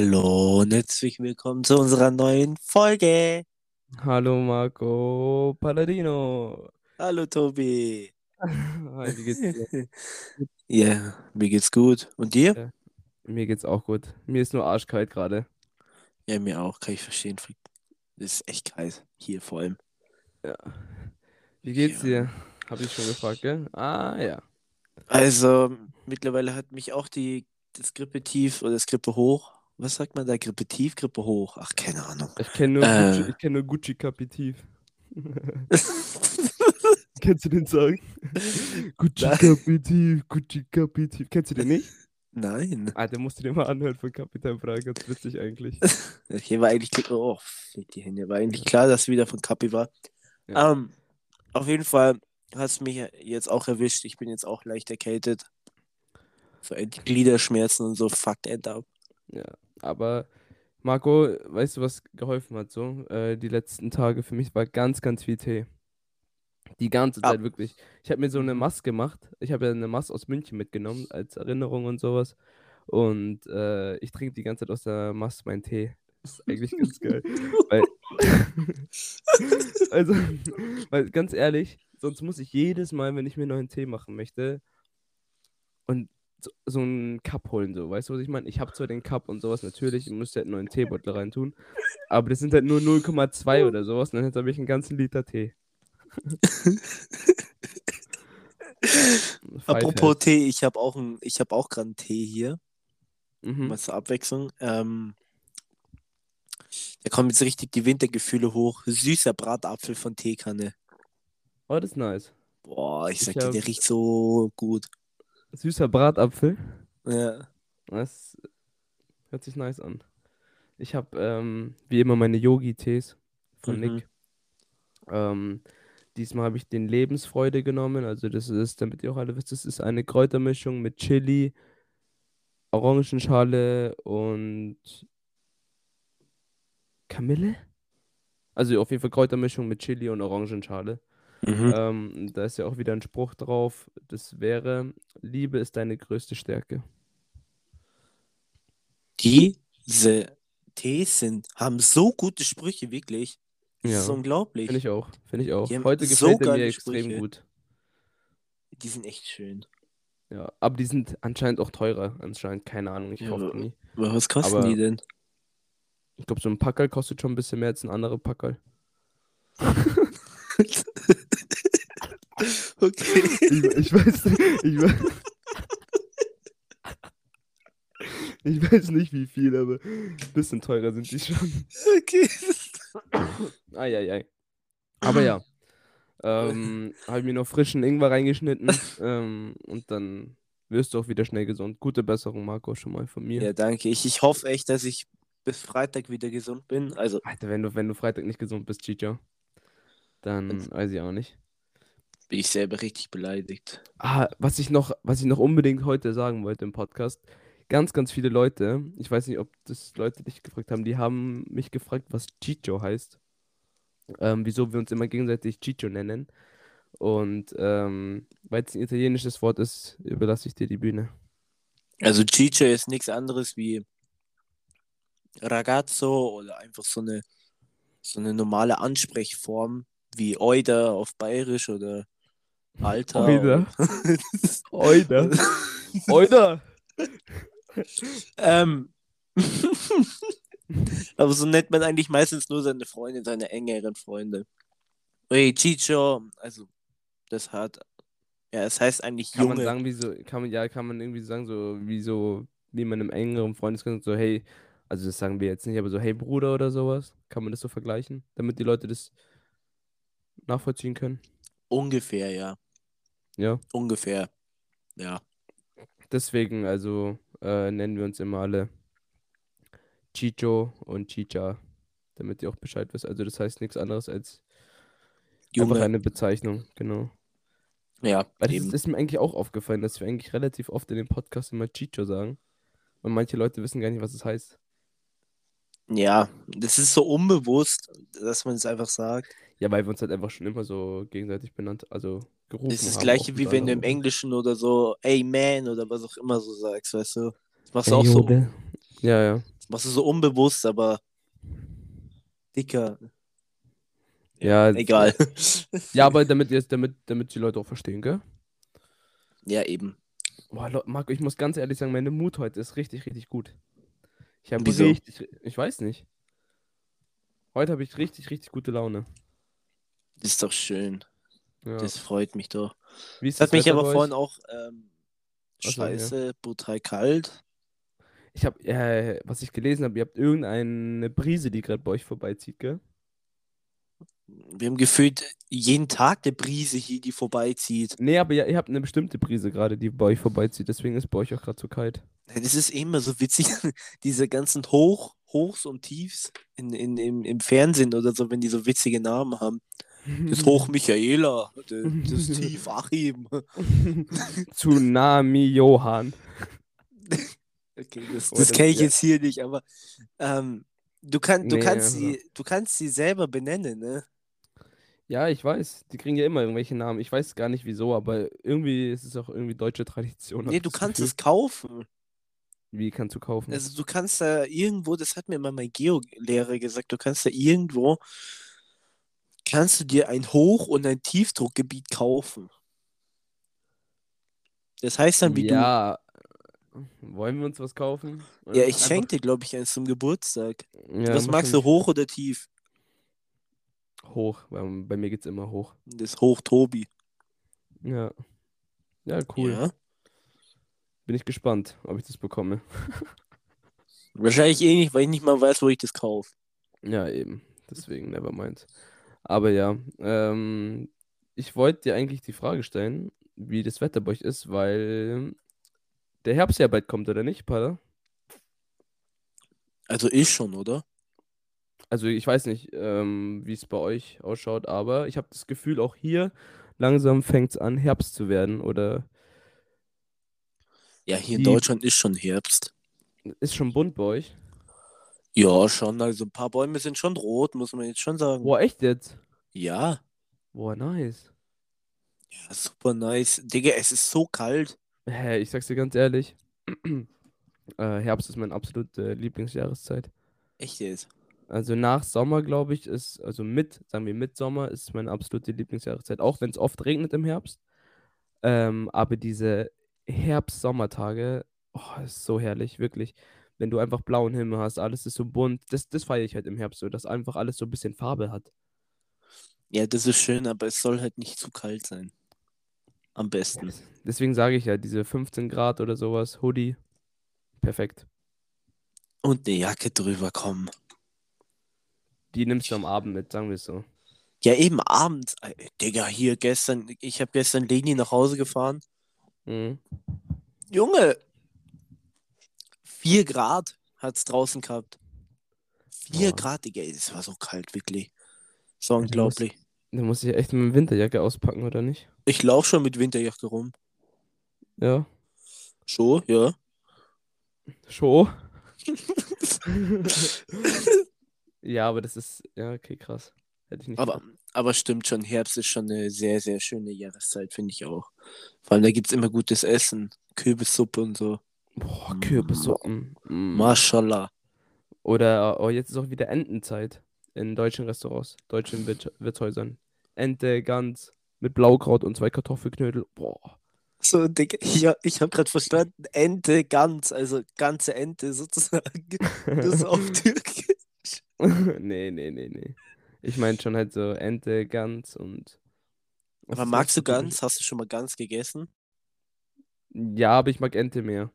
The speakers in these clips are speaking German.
Hallo und herzlich willkommen zu unserer neuen Folge. Hallo Marco Palladino. Hallo Tobi. Hi, wie geht's dir? Ja, mir geht's gut. Und dir? Ja, mir geht's auch gut. Mir ist nur arschkalt gerade. Ja, mir auch, kann ich verstehen. Es ist echt kalt, hier vor allem. Ja. Wie geht's Ja. dir? Hab ich schon gefragt, gell? Ah, ja. Also, mittlerweile hat mich auch die, das Grippe tief oder das Grippe hoch. Was sagt man da? Grippe tief, Grippe hoch? Ach, keine Ahnung. Ich kenne nur, Äh. Gucci, ich kenn nur Gucci Kapitiv. Kennst du den Song? Gucci. Kapitiv, Gucci Kapitiv. Kennst du den nicht? Nein. Ah, der musst du dir mal anhören von Kapitan Bra. Ganz witzig eigentlich. Hier war eigentlich klar, oh, die Hände. War eigentlich klar, dass wieder von Kapi war. Ja. Ähm, auf jeden Fall hat es mich jetzt auch erwischt. Ich bin jetzt auch leicht erkältet. So Gliederschmerzen und so, fucked end up. Ja, aber Marco, weißt du, was geholfen hat so? Äh, die letzten Tage für mich war ganz, ganz viel Tee. Die ganze Ah. Zeit wirklich. Ich habe mir so eine Mhm. Maske gemacht. Ich habe ja eine Maske aus München mitgenommen als Erinnerung und sowas. Und äh, ich trinke die ganze Zeit aus der Maske meinen Tee. Das ist eigentlich ganz geil. Weil, also, weil ganz ehrlich, sonst muss ich jedes Mal, wenn ich mir neuen Tee machen möchte, und so, so einen Cup holen, so, weißt du, was ich meine? Ich habe zwar den Cup und sowas, natürlich, ich müsste halt einen neuen Teebeutel reintun, aber das sind halt nur 0,2 oder sowas, und dann habe ich einen ganzen Liter Tee. Apropos Tee, ich habe auch, ein, ich hab auch gerade einen Tee hier. Mhm. Mal zur Abwechslung. Ähm, da kommen jetzt richtig die Wintergefühle hoch. Süßer Bratapfel von Teekanne. Oh, das ist nice. Boah, ich Ich sag dir, hab- der riecht so gut. Süßer Bratapfel. Ja. Das hört sich nice an. Ich habe ähm, wie immer meine Yogi-Tees von Mhm. Nick. Ähm, diesmal habe ich den Lebensfreude genommen. Also das ist, damit ihr auch alle wisst, das ist eine Kräutermischung mit Chili, Orangenschale und Kamille. Also auf jeden Fall Kräutermischung mit Chili und Orangenschale. Mhm. Ähm, da ist ja auch wieder ein Spruch drauf. Das wäre, Liebe ist deine größte Stärke. Diese Tees sind, haben so gute Sprüche, wirklich. Das Ja, ist unglaublich. Finde ich auch. Finde ich auch. Heute so gefällt er mir extrem Sprüche. gut. Die sind echt schön. Ja, aber die sind anscheinend auch teurer. Anscheinend, keine Ahnung, ich Ja, kaufe nie. Aber was kosten Aber- die denn? Ich glaube, so ein Packerl kostet schon ein bisschen mehr als ein anderer Packerl. okay. Ich, ich weiß nicht, ich weiß, ich weiß nicht wie viel, aber ein bisschen teurer sind die schon. okay. Eieiei. Aber ja. Ähm, habe mir noch frischen Ingwer reingeschnitten. ähm, und dann wirst du auch wieder schnell gesund. Gute Besserung, Marco, schon mal von mir. Ja, danke. Ich, ich hoffe echt, dass ich bis Freitag wieder gesund bin. Also, Alter, wenn du, wenn du Freitag nicht gesund bist, Chicho, dann Wenn's- weiß ich auch nicht. bin ich selber richtig beleidigt. Ah, was ich noch, was ich noch unbedingt heute sagen wollte im Podcast. Ganz, ganz viele Leute, ich weiß nicht, ob das Leute dich gefragt haben, die haben mich gefragt, was Chicho heißt. Ähm, wieso wir uns immer gegenseitig Chicho nennen. Und ähm, weil es ein italienisches Wort ist, überlasse ich dir die Bühne. Also, Chicha ist nichts anderes wie Ragazzo oder einfach so eine, so eine normale Ansprechform wie Oida auf Bayerisch oder Alter. Oida? Oida. Oida! ähm. Aber so nennt man eigentlich meistens nur seine Freunde, seine engeren Freunde. Hey, Chicho, also das hat, ja, es heißt eigentlich Kann man sagen, wie so, kann man, ja, kann man irgendwie sagen, so, wie so, wie man im engeren Freundeskreis so, hey, also das sagen wir jetzt nicht, aber so, hey Bruder oder sowas, kann man das so vergleichen, damit die Leute das nachvollziehen können? Ungefähr, ja. Ja, Ungefähr. Ja. deswegen, also, äh, nennen wir uns immer alle Chicho und Chicha, damit ihr auch Bescheid wisst. Also das heißt nichts anderes als einfach Junge. eine Bezeichnung, genau. Ja, Weil das eben. ist, mir eigentlich auch aufgefallen, dass wir eigentlich relativ oft in dem Podcast immer Chicho sagen. Und manche Leute wissen gar nicht, was es heißt. Ja, das ist so unbewusst, dass man es einfach sagt. Ja, weil wir uns halt einfach schon immer so gegenseitig benannt, also gerufen Das ist das haben. gleiche, wie wenn du im. Englischen oder so, ey man oder was auch immer so sagst, weißt du? Das machst du auch so. Ja, ja. Machst du so unbewusst, aber dicker. Ja, Egal. Ja, aber damit, jetzt, damit, damit die Leute auch verstehen, gell? ja, eben. Boah, Marco, ich muss ganz ehrlich sagen, meine Mut heute ist richtig, richtig gut. Ich habe richtig, ich weiß nicht. Heute habe ich richtig, richtig gute Laune. Das ist doch schön. Ja. Das freut mich doch. Wie ist Das hat mich aber vorhin auch ähm, so, ja. scheiße, brutal kalt. Ich habe, äh, was ich gelesen habe, ihr habt irgendeine Brise, die gerade bei euch vorbeizieht, gell? Wir haben gefühlt jeden Tag eine Brise hier, die vorbeizieht. Nee, aber ja, ihr habt eine bestimmte Brise gerade, die bei euch vorbeizieht, deswegen ist bei euch auch gerade so kalt. Das ist immer so witzig, diese ganzen Hoch, Hochs und Tiefs in, in, im, im Fernsehen oder so, wenn die so witzige Namen haben. Das Hoch Michaela, das, das Tief Achim. Tsunami Johann. Okay, das, das kenne ich ja. jetzt hier nicht, aber ähm, du, kann, du, Nee, kannst also- sie, du kannst sie selber benennen, ne? Ja, ich weiß. Die kriegen ja immer irgendwelche Namen. Ich weiß gar nicht wieso, aber irgendwie ist es auch irgendwie deutsche Tradition. Nee, du kannst Gefühl. es kaufen. Wie kannst du kaufen? Also du kannst da irgendwo, das hat mir mal mein Geo-Lehrer gesagt, du kannst da irgendwo, kannst du dir ein Hoch- und ein Tiefdruckgebiet kaufen. Das heißt dann, wie ja. Wollen wir uns was kaufen? du. Oder Ja, ich einfach- schenke dir, glaube ich, eins zum Geburtstag. Ja, Was magst du, hoch oder tief? Hoch, weil bei mir geht's immer hoch. Das Hoch Tobi. Ja. Ja, cool. Ja. Bin ich gespannt, ob ich das bekomme. Wahrscheinlich eh nicht, weil ich nicht mal weiß, wo ich das kaufe. Ja, eben. Deswegen, never mind. Aber ja, ähm, ich wollte dir eigentlich die Frage stellen, wie das Wetter bei euch ist, weil der Herbst ja bald kommt, oder nicht, Pada? Also ich schon, oder? Also ich weiß nicht, ähm, wie es bei euch ausschaut, aber ich habe das Gefühl, auch hier langsam fängt es an, Herbst zu werden. Oder Ja, hier in Deutschland ist schon Herbst. ist schon bunt bei euch? Ja, schon. Also ein paar Bäume sind schon rot, muss man jetzt schon sagen. Boah, echt jetzt? Ja. Boah, nice. Ja, super nice. Digga, es ist so kalt. Hä, ich sag's dir ganz ehrlich. äh, Herbst ist meine absolute Lieblingsjahreszeit. Echt jetzt. Also nach Sommer, glaube ich, ist, also mit, sagen wir mit Sommer, ist meine absolute Lieblingsjahreszeit. Auch wenn es oft regnet im Herbst. Ähm, aber diese Herbst-Sommertage, oh, ist so herrlich, wirklich. Wenn du einfach blauen Himmel hast, alles ist so bunt. Das, das feiere ich halt im Herbst so, dass einfach alles so ein bisschen Farbe hat. Ja, das ist schön, aber es soll halt nicht zu kalt sein. Am besten. Deswegen sage ich ja, diese 15 Grad oder sowas, Hoodie, perfekt. Und eine Jacke drüber kommen. Die nimmst du am Abend mit, sagen wir es so. Ja, eben abends. Äh, Digga, hier gestern, ich habe gestern Leni nach Hause gefahren. Mhm. Junge! 4 Grad hat's draußen gehabt. 4 Boah. Grad, Digga, das war so kalt, wirklich. So unglaublich. Da muss ich echt meine Winterjacke auspacken, oder nicht? Ich laufe schon mit Winterjacke rum. Ja. Schon, ja. Schon. ja, aber das ist, ja, okay, krass. Hätte ich nicht Aber, gedacht. aber stimmt schon, Herbst ist schon eine sehr, sehr schöne Jahreszeit, finde ich auch. Vor allem, da gibt es immer gutes Essen. Kürbissuppe und so. Boah, Kürbissuppen. Mm. Mashallah. Oder, oh, jetzt ist auch wieder Entenzeit in deutschen Restaurants, deutschen Wirt Wirtshäusern. Ente, Gans mit Blaukraut und zwei Kartoffelknödel. Boah. So, Digga, ja, ich habe gerade verstanden, Ente, ganz, also ganze Ente sozusagen. Das ist auf Türkisch. nee, nee, nee, nee. Ich meine schon halt so Ente, Gans und. Aber magst du Gans? Hast du schon mal Gans gegessen? Ja, aber ich mag Ente mehr.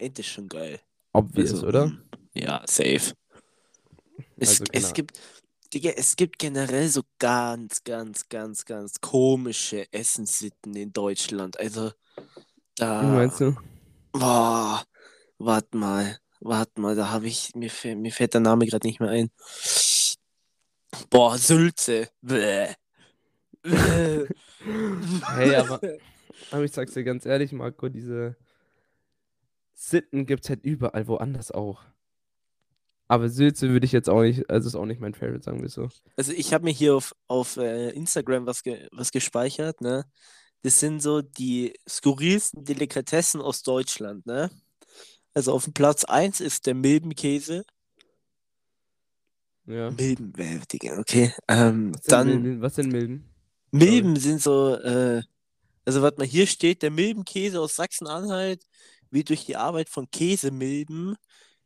Ente ist schon geil. Obvious, Also, oder? mm, Ja, safe. Es, Also, es gibt, Digga, es gibt generell so ganz, ganz, ganz, ganz komische Essenssitten in Deutschland. Also, da. Wie meinst du? Boah, warte mal, warte mal, da habe ich, mir, mir fällt der Name gerade nicht mehr ein. Boah, Sülze. Bäh. Bäh. Hey, aber, aber ich sag's dir ganz ehrlich, Marco, diese Sitten gibt's halt überall woanders auch. Aber Sülze würde ich jetzt auch nicht, also ist auch nicht mein Favorite, sagen wir so. Also ich habe mir hier auf, auf äh, Instagram was, ge was gespeichert, ne? Das sind so die skurrilsten Delikatessen aus Deutschland, ne? Also auf dem Platz 1 ist der Milbenkäse. Ja. Milben, äh, Digga, okay. Ähm, Was sind dann Milben? Was sind Milben? Milben sind so, äh, also warte mal, hier steht, der Milbenkäse aus Sachsen-Anhalt wird durch die Arbeit von Käsemilben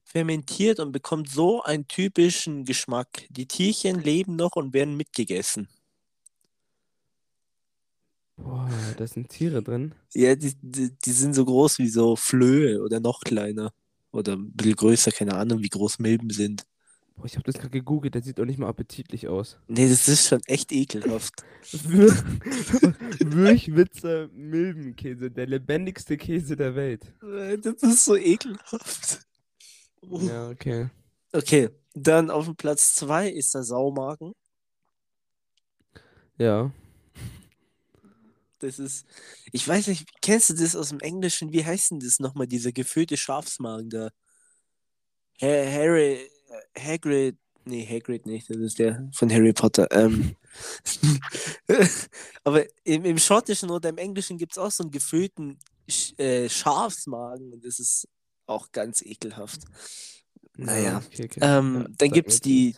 fermentiert und bekommt so einen typischen Geschmack. Die Tierchen leben noch und werden mitgegessen. Boah, da sind Tiere drin. Ja, die, die, die sind so groß wie so Flöhe oder noch kleiner. Oder ein bisschen größer, keine Ahnung, wie groß Milben sind. Boah, ich habe das gerade gegoogelt, der sieht auch nicht mal appetitlich aus. Nee, das ist schon echt ekelhaft. Würchwitzer Milbenkäse, der lebendigste Käse der Welt. Das ist so ekelhaft. Ja, okay. Okay, dann auf dem Platz 2 ist der Saumagen. Ja. Das ist, ich weiß nicht, kennst du das aus dem Englischen? Wie heißt denn das nochmal, dieser gefüllte Schafsmagen da? Ha Harry, Hagrid, nee, Hagrid nicht, das ist der von Harry Potter. Ähm, aber im, im Schottischen oder im Englischen gibt es auch so einen gefüllten Sch äh, Schafsmagen und das ist auch ganz ekelhaft. Naja, okay, okay. ähm, Ja, dann gibt es die,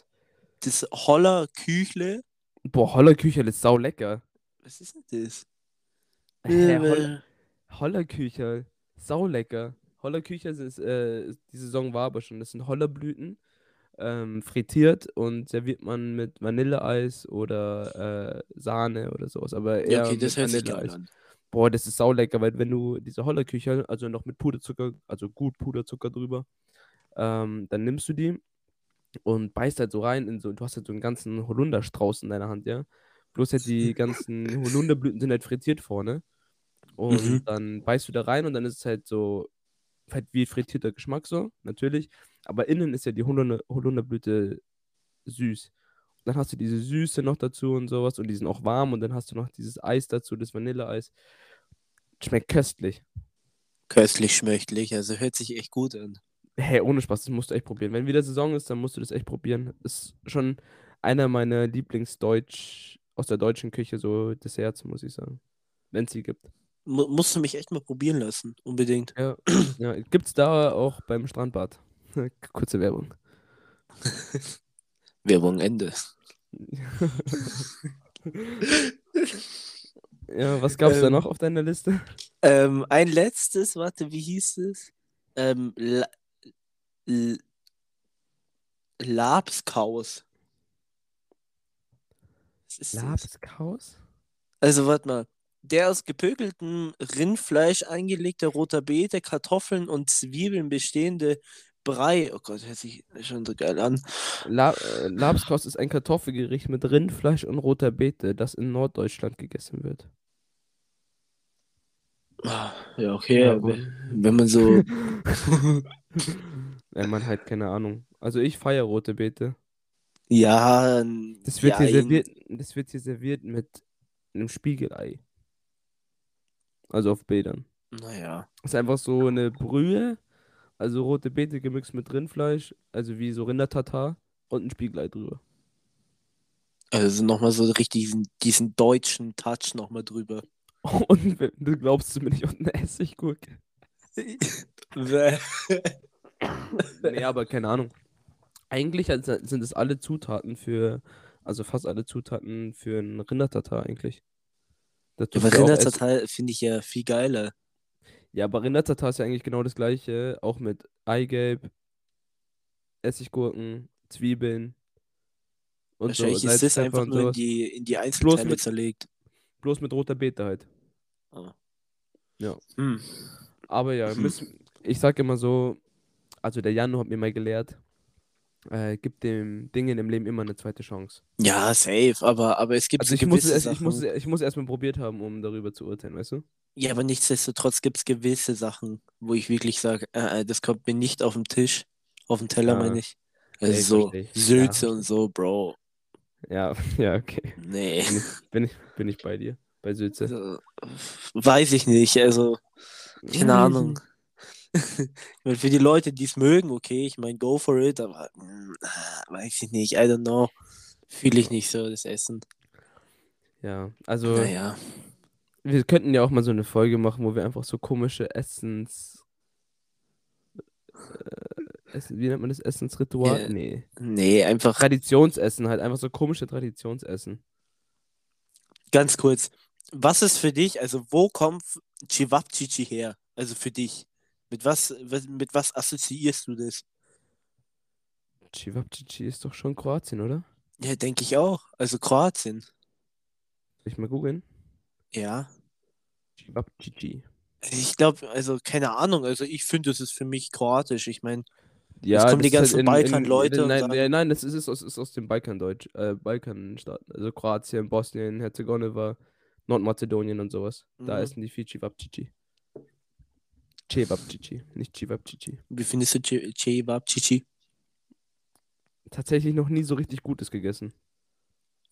das Holler Küchle. Boah, Hollerkücherl ist sau lecker. Was ist denn das? Hä, Äh, Holl Hollerkücherl, sau lecker. Hollerkücherl ist, äh, die Saison war aber schon. Das sind Hollerblüten, ähm, frittiert und serviert man mit Vanilleeis oder äh, Sahne oder sowas. Aber Ja, eher okay, das mit Vanilleeis. an. Boah, das ist sau lecker, weil wenn du diese Hollerkücherl, also noch mit Puderzucker, also gut Puderzucker drüber, ähm, dann nimmst du die und beißt halt so rein in so, du hast halt so einen ganzen Holunderstrauß in deiner Hand, ja. Bloß halt die ganzen Holunderblüten sind halt frittiert vorne. Und Mhm. dann beißt du da rein und dann ist es halt so, halt wie frittierter Geschmack so, natürlich. Aber innen ist ja die Holunder, Holunderblüte süß. Und dann hast du diese Süße noch dazu und sowas und die sind auch warm und dann hast du noch dieses Eis dazu, das Vanilleeis. Schmeckt köstlich. Köstlich schmöchtlich, also hört sich echt gut an. Hey, ohne Spaß, das musst du echt probieren. Wenn wieder Saison ist, dann musst du das echt probieren. Ist schon einer meiner Lieblingsdeutsch, aus der deutschen Küche, so Desserts, muss ich sagen. Wenn es sie gibt. Mu musst du mich echt mal probieren lassen, unbedingt. Ja, ja. Gibt's da auch beim Strandbad. Kurze Werbung. Werbung Ende. Ja, was gab's da Ähm, noch auf deiner Liste? Ähm, ein letztes, warte, wie hieß es? Ähm, La L Labskaus. Labskaus? Also, warte mal. Der aus gepökeltem Rindfleisch eingelegte roter Beete, Kartoffeln und Zwiebeln bestehende Brei. Oh Gott, hört sich schon so geil an. La äh, ist ein Kartoffelgericht mit Rindfleisch und roter Beete, das in Norddeutschland gegessen wird. Ah, Ja, okay, Ja, wenn man so. Ja, man halt keine Ahnung. Also ich feiere rote Beete. Ja, Das wird, hier jein. serviert, das wird hier serviert mit einem Spiegelei. Also auf Bildern. Naja. Das ist einfach so eine Brühe, also rote Beete gemixt mit Rindfleisch, also wie so Rindertatar und ein Spiegelei drüber. Also nochmal so richtig diesen, diesen deutschen Touch nochmal drüber. Und du glaubst du mir nicht und eine Essiggurke. Nee, aber keine Ahnung. Eigentlich sind es alle Zutaten für, also fast alle Zutaten für einen Rindertatar eigentlich. Ja, aber Rindertatar finde ich ja viel geiler. Ja, aber Rindertatar ist ja eigentlich genau das gleiche, auch mit Eigelb, Essiggurken, Zwiebeln und so Wahrscheinlich ist Salz, das einfach nur in die, in die Einzelteile mit- zerlegt. Bloß mit roter Beete halt. Hm. Aber ja, Hm. müssen, ich sag immer so, also der Janu hat mir mal gelehrt, äh, gib dem Dingen im Leben immer eine zweite Chance. Ja, safe, aber, aber es gibt Also so ich muss, es, ich, muss, ich muss erstmal probiert haben, um darüber zu urteilen, weißt du? Ja, aber nichtsdestotrotz gibt es gewisse Sachen, wo ich wirklich sage, äh, äh, das kommt mir nicht auf den Tisch, auf den Teller Ja. meine ich. Ja, Also ich so. Ja, Sülze versteh. und so, Bro. Ja, ja, okay. Nee. Bin ich, bin ich, bei dir, bei Sülze. Also, weiß ich nicht, also keine Ahnung. Ich meine, für die Leute, die es mögen, okay, ich meine, go for it, aber mm, weiß ich nicht, I don't know. Fühle ich nicht so, das Essen. Ja, also Naja. Wir könnten ja auch mal so eine Folge machen, wo wir einfach so komische Essens Essen, wie nennt man das? Essensritual? Äh, nee. Nee, einfach Traditionsessen halt, einfach so komische Traditionsessen. ganz kurz. Was ist für dich, also wo kommt Cevapcici her? Also für dich. Mit was, mit was assoziierst du das? Cevapcici ist doch schon Kroatien, oder? Ja, denke ich auch. Also Kroatien. Soll ich mal googeln? Ja. Cevapcici. Ich glaube, also keine Ahnung. Also ich finde, es ist für mich kroatisch. Ich meine, Ja, kommen die das ist ganzen halt Balkanleute Nein, nein, nein, das ist, ist, aus, ist aus dem Balkandeutsch, äh, Balkanstaaten. Also Kroatien, Bosnien, Herzegowina, Nordmazedonien und sowas. Da Mhm. essen die viel Cevapcici. Cevapcici, nicht Cevapcici. wie findest du Ce- Cevapcici? Tatsächlich noch nie so richtig Gutes gegessen.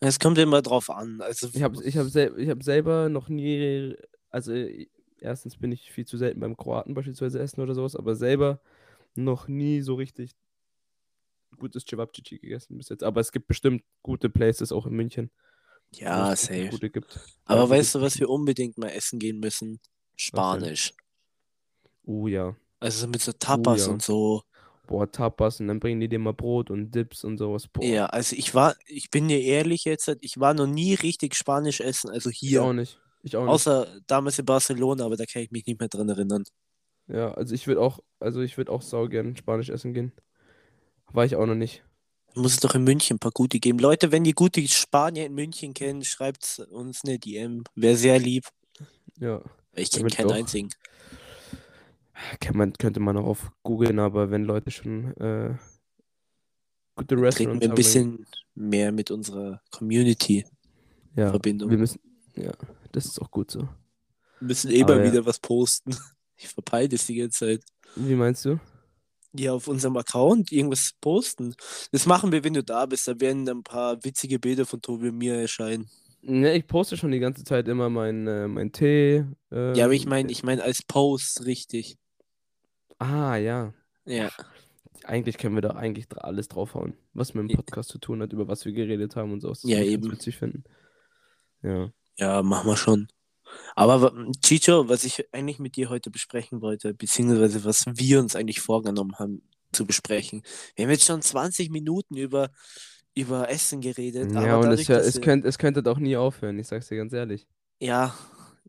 Es kommt immer drauf an. Also Ich habe ich hab sel ich hab selber noch nie, also äh, erstens bin ich viel zu selten beim Kroaten beispielsweise essen oder sowas, aber selber noch nie so richtig gutes Cevapcici gegessen bis jetzt. Aber es gibt bestimmt gute Places auch in München. ja, safe. Gute gibt. Aber Ja, weißt du, was wir unbedingt mal essen gehen müssen? Spanisch. Oh ja. Also mit so Tapas ja. und so. Boah, Tapas und dann bringen die dir mal Brot und Dips und sowas. Boah, Ja, also ich war, ich bin dir ehrlich jetzt, ich war noch nie richtig Spanisch essen, also ich hier. auch nicht. Ich auch nicht. Außer damals in Barcelona, aber da kann ich mich nicht mehr dran erinnern. Ja, also ich würde auch, also ich würde auch sau gern Spanisch essen gehen. War ich auch noch nicht. Muss es doch in München ein paar gute geben. Leute, wenn ihr gute Spanier in München kennt, schreibt uns eine DM. Wäre sehr lieb. Ja. Ich kenne keinen doch. einzigen. Kann man, könnte man auch auf googeln, aber wenn Leute schon äh, gute Treten Restaurants wir ein bisschen mehr mit unserer Community ja, Verbindung. wir müssen, ja, das ist auch gut so. Wir müssen eh mal ja. wieder was posten. Ich verpeile das die ganze Zeit. Wie meinst du? Ja, auf unserem Account irgendwas posten. Das machen wir, wenn du da bist. Da werden ein paar witzige Bilder von Tobi und mir erscheinen. Ne, ich poste schon die ganze Zeit immer mein, äh, mein Tee. Äh, Ja, aber ich meine, ich meine als Post, richtig. Ah, ja. Ja. Eigentlich können wir da eigentlich alles draufhauen, was mit dem Ja. Podcast zu tun hat, über was wir geredet haben und so. Das Ja, eben. witzig finden. Ja. Ja, machen wir schon. Aber Chicho, was ich eigentlich mit dir heute besprechen wollte, beziehungsweise was wir uns eigentlich vorgenommen haben zu besprechen. Wir haben jetzt schon 20 Minuten über, über Essen geredet, Ja, aber und dadurch, es, ja, es, könnte, es könnte doch nie aufhören, ich sag's dir ganz ehrlich. Ja,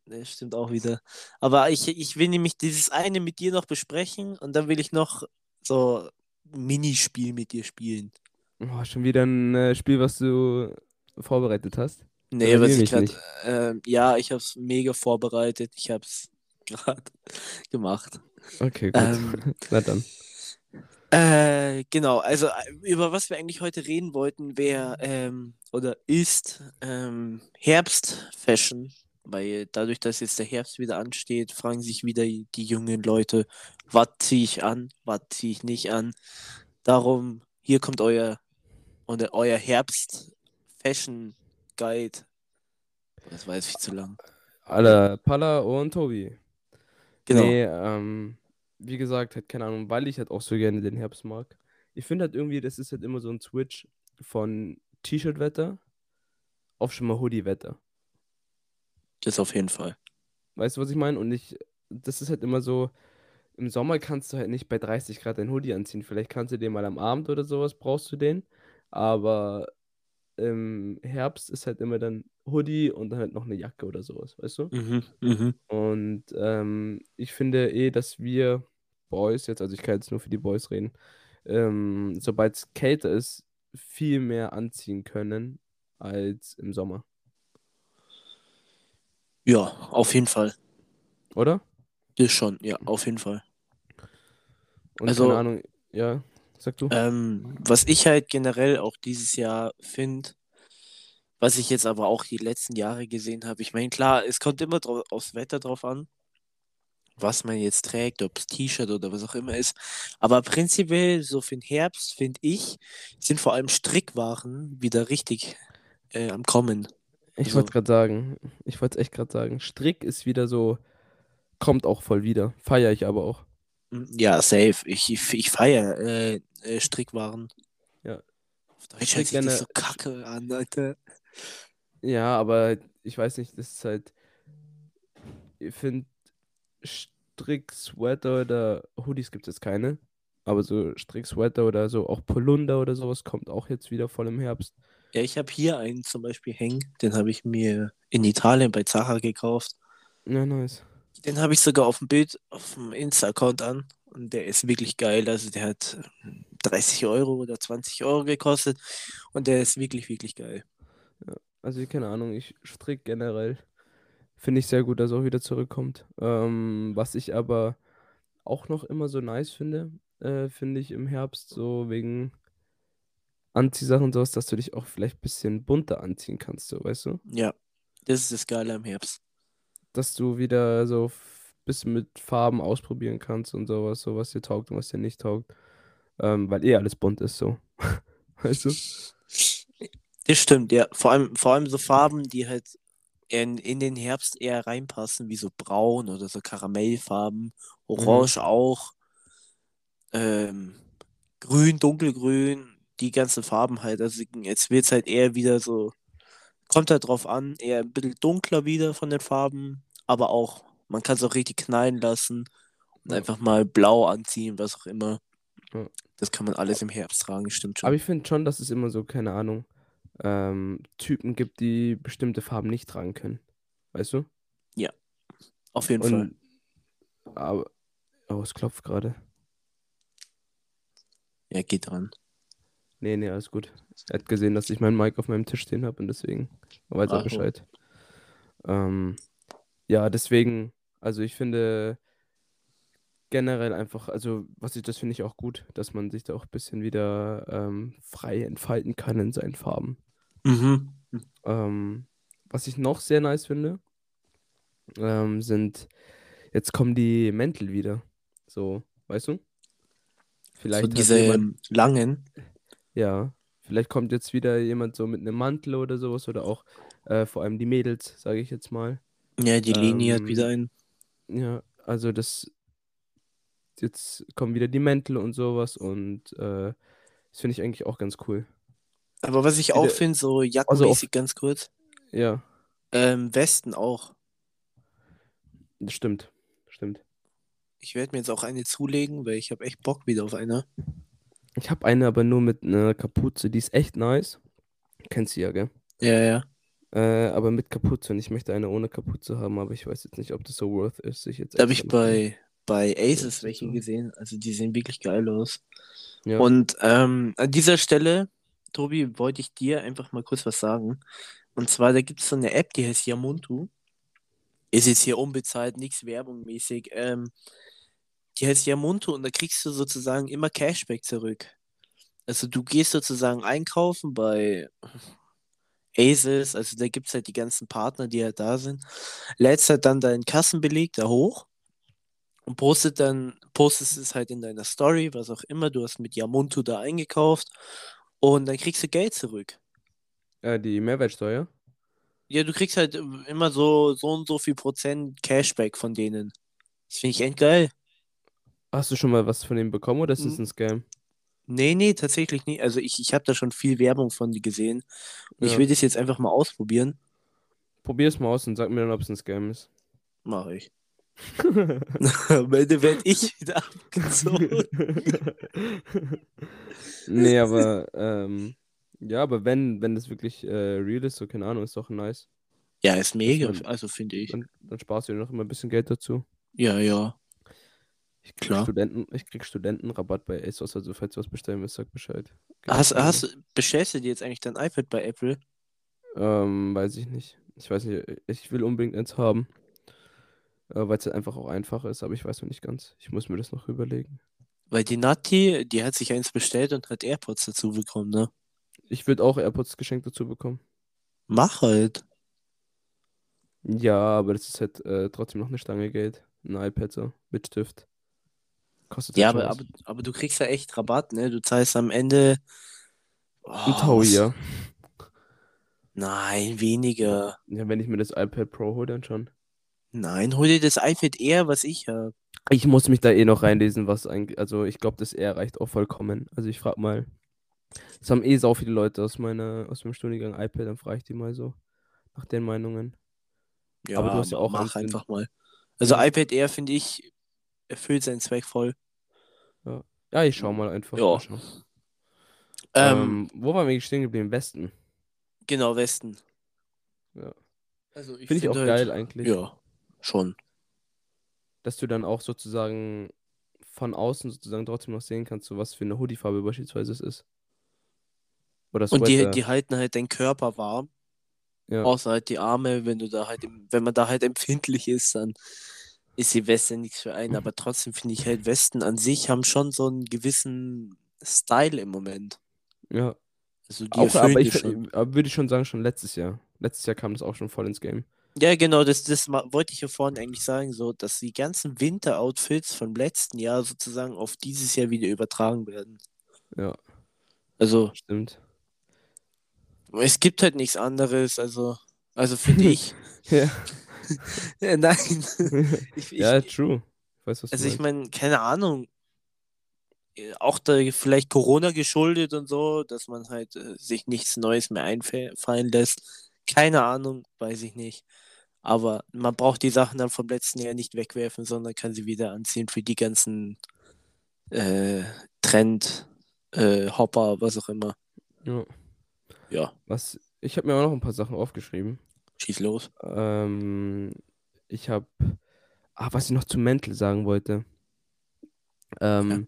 das stimmt auch wieder. Aber ich, ich will nämlich dieses eine mit dir noch besprechen und dann will ich noch so ein Minispiel mit dir spielen. Oh, schon wieder ein äh, Spiel, was du vorbereitet hast. Nee, was ich gerade, ähm, ja, ich habe es mega vorbereitet. Ich habe es gerade gemacht. Okay, gut. Ähm, Na dann. Äh, genau, also äh, über was wir eigentlich heute reden wollten, wäre ähm, oder ist ähm, Herbstfashion, weil dadurch, dass jetzt der Herbst wieder ansteht, fragen sich wieder die jungen Leute, was ziehe ich an, was ziehe ich nicht an. Darum, hier kommt euer oder euer Herbst-Fashion-Guide. Das war jetzt viel zu lang. Alle, Palla und Tobi. Genau. Nee, ähm, wie gesagt, halt, keine Ahnung, weil ich halt auch so gerne den Herbst mag. Ich finde halt irgendwie, das ist halt immer so ein Switch von T-Shirt-Wetter auf schon mal Hoodie-Wetter. Das auf jeden Fall. Weißt du, was ich meine? Und ich, das ist halt immer so, im Sommer kannst du halt nicht bei 30 Grad ein Hoodie anziehen. Vielleicht kannst du den mal am Abend oder sowas, brauchst du den. Aber im Herbst ist halt immer dann Hoodie und dann halt noch eine Jacke oder sowas, weißt du? Mhm, mhm. Und ähm, ich finde eh, dass wir Boys jetzt, also ich kann jetzt nur für die Boys reden, ähm, sobald es kälter ist, viel mehr anziehen können als im Sommer, Ja, auf jeden Fall. oder? Das schon, ja, auf jeden Fall. Und Also- keine Ahnung, ja, sag du. Ähm, was ich halt generell auch dieses Jahr finde, was ich jetzt aber auch die letzten Jahre gesehen habe, ich meine, klar, es kommt immer drau- aufs Wetter drauf an, was man jetzt trägt, ob es T-Shirt oder was auch immer ist. Aber prinzipiell, so für den Herbst, finde ich, sind vor allem Strickwaren wieder richtig äh, am Kommen. Ich also- wollte gerade sagen, ich wollte es echt gerade sagen, Strick ist wieder so, kommt auch voll wieder, feiere ich aber auch. Ja, safe. Ich, ich, ich feiere äh, äh, Strickwaren. Ja. Auf Deutsch Ich hört sich das gerne- so kacke an, Alter. Ja, aber ich weiß nicht, das ist halt. Ich finde, Strick, Sweater oder Hoodies gibt es jetzt keine. Aber so Stricksweater oder so, auch Polunder oder sowas kommt auch jetzt wieder voll im Herbst. Ja, ich habe hier einen zum Beispiel hängen. Den habe ich mir in Italien bei Zara gekauft. Ja, nice. Den habe ich sogar auf dem Bild, auf dem Insta-Account an. Und der ist wirklich geil. Also der hat 30 Euro oder 20 Euro gekostet. Und der ist wirklich, wirklich geil. Also, keine Ahnung, ich strick generell. Finde ich sehr gut, dass er auch wieder zurückkommt. Ähm, was ich aber auch noch immer so nice finde, äh, finde ich im Herbst, so wegen Anziehsachen und sowas, dass du dich auch vielleicht ein bisschen bunter anziehen kannst, so, weißt du? Ja, das ist das Geile am Herbst. Dass du wieder so ein bisschen mit Farben ausprobieren kannst und sowas, so was dir taugt und was dir nicht taugt. Ähm, weil eh alles bunt ist, so. weißt du? Das stimmt, ja. Vor allem, vor allem so Farben, die halt in, in den Herbst eher reinpassen, wie so braun oder so Karamellfarben, orange auch, ähm, grün, dunkelgrün, die ganzen Farben halt. Also jetzt wird es halt eher wieder so, kommt halt drauf an, eher ein bisschen dunkler wieder von den Farben, aber auch, man kann es auch richtig knallen lassen und Ja. einfach mal blau anziehen, was auch immer. Ja. Das kann man alles im Herbst tragen, stimmt schon. Aber ich finde schon, dass es immer so, keine Ahnung, ähm, Typen gibt, die bestimmte Farben nicht tragen können. Weißt du? Auf jeden Fall. Und aber, oh, es klopft gerade. Ja, geht dran. Nee, nee, alles gut. Er hat gesehen, dass ich meinen Mic auf meinem Tisch stehen habe und deswegen weiß er. Bescheid. Ähm, ja, deswegen, also ich finde generell einfach, also was ich, das finde ich auch gut, dass man sich da auch ein bisschen wieder ähm, frei entfalten kann in seinen Farben. Mhm. Ähm, was ich noch sehr nice finde, ähm, sind, jetzt kommen die Mäntel wieder. So, weißt du? Vielleicht So diese jemand, langen. ja, vielleicht kommt jetzt wieder jemand so mit einem Mantel oder sowas oder auch äh, vor allem die Mädels, sage ich jetzt mal. Ja, die Linie hat Ähm, wieder einen. Ja, also das, jetzt kommen wieder die Mäntel und sowas und äh, das finde ich eigentlich auch ganz cool. Aber was ich auch finde, so Also jackenmäßig ganz kurz, Ja, ähm, Westen auch. das stimmt, stimmt. Ich werde mir jetzt auch eine zulegen, weil ich habe echt Bock wieder auf eine. Ich habe eine aber nur mit einer Kapuze, die ist echt nice. Kennst du ja, gell? Ja, ja. Äh, aber mit Kapuze und ich möchte eine ohne Kapuze haben, aber ich weiß jetzt nicht, ob das so worth ist, sich jetzt Da habe ich bei, bei Aces welche gesehen. Also die sehen wirklich geil aus. Ja. Und ähm, an dieser Stelle, Tobi, wollte ich dir einfach mal kurz was sagen. Und zwar, da gibt es so eine App, die heißt Yamuntu. Ist jetzt hier unbezahlt, nichts werbungmäßig. Ähm, die heißt Yamuntu und da kriegst du sozusagen immer Cashback zurück. Also du gehst sozusagen einkaufen bei Aces, also da gibt es halt die ganzen Partner, die halt da sind. Lädst halt dann deinen Kassenbeleg da hoch und postet dann, postest es halt in deiner Story, was auch immer, du hast mit Yamuntu da eingekauft und dann kriegst du Geld zurück. Äh, die Mehrwertsteuer? Ja, du kriegst halt immer so, so und so viel Prozent Cashback von denen. Das finde ich echt geil. Hast du schon mal was von denen bekommen oder ist das ein Scam? Nee, nee, tatsächlich nicht. Also ich, ich habe da schon viel Werbung von die gesehen. Und ich Ja. will das jetzt einfach mal ausprobieren. Probier es mal aus und sag mir dann, ob es ein Scam ist. Mache ich. Am Ende werde ich wieder abgezogen. nee, aber ähm, ja, aber wenn, wenn das wirklich äh, real ist, so keine Ahnung, ist doch nice. Ja, ist mega, also finde ich. Dann, dann sparst du dir noch immer ein bisschen Geld dazu. Ja, ja. Ich krieg, Klar. Studenten, ich krieg Studentenrabatt bei ASOS, also falls du was bestellen willst, sag Bescheid. Keine Hast, hast, bestellst du dir jetzt eigentlich dein iPad bei Apple? Ähm, weiß ich nicht. Ich weiß nicht, ich will unbedingt eins haben. Äh, weil es einfach auch einfach ist, aber ich weiß noch nicht ganz. Ich muss mir das noch überlegen. Weil die Nati, die hat sich eins bestellt und hat AirPods dazu bekommen, ne? Ich würde auch AirPods geschenkt dazu bekommen. Mach halt. Ja, aber das ist halt äh, trotzdem noch eine Stange Geld. Ein iPad so, mit Stift. Kostet Ja, halt aber, aber, aber du kriegst ja echt Rabatt, ne? Du zahlst am Ende. Oh. Ein Taui, was- ja. Nein, weniger. Ja, wenn ich mir das iPad Pro hole, dann schon. Nein, hol dir das iPad Air, was ich habe. Ich muss mich da eh noch reinlesen, was eigentlich. Also, ich glaube, das R reicht auch vollkommen. Also, ich frage mal. Es haben eh sau viele Leute aus meiner, aus meinem Studiengang iPad, dann frage ich die mal so nach den Meinungen. Ja, Aber du hast ja auch mach einfach mal. Also iPad Air, finde ich, erfüllt seinen Zweck voll. Ja, Ja, ich schau mal einfach. Ja. Ähm, Ähm, wo waren wir eigentlich stehen geblieben? Im Westen. genau, Westen. Ja. Also ich Finde ich auch find geil eigentlich. Ja, schon. Dass du dann auch sozusagen von außen sozusagen trotzdem noch sehen kannst, so was für eine Hoodie-Farbe beispielsweise es ist. Oder Und die, die halten halt deinen Körper warm. Ja. Außer halt die Arme, wenn du da halt, im- wenn man da halt empfindlich ist, dann ist die Weste nichts für einen. Aber trotzdem finde ich halt Westen an sich haben schon so einen gewissen Style im Moment. ja. Also die Auch, aber ich schon. aber würde ich schon sagen, schon letztes Jahr. Letztes Jahr kam das auch schon voll ins Game. Ja, genau, das, das wollte ich ja vorhin eigentlich sagen, so, dass die ganzen Winter-Outfits vom letzten Jahr sozusagen auf dieses Jahr wieder übertragen werden. Ja, Also, stimmt. es gibt halt nichts anderes, also, also finde ich. Ja, Äh, Nein. Ich, ich, ja true. Ich weiß, also ich meine, keine Ahnung. äh, Auch da vielleicht Corona geschuldet und so, dass man halt äh, sich nichts Neues mehr einfallen lässt. Keine Ahnung, weiß ich nicht. Aber man braucht die Sachen dann vom letzten Jahr nicht wegwerfen, sondern kann sie wieder anziehen für die ganzen äh, Trend, äh, Hopper, was auch immer. Ja. Ja, Was, ich habe mir auch noch ein paar Sachen aufgeschrieben. Schieß los. Ähm, ich habe, ah, was ich noch zu Mental sagen wollte. Ähm,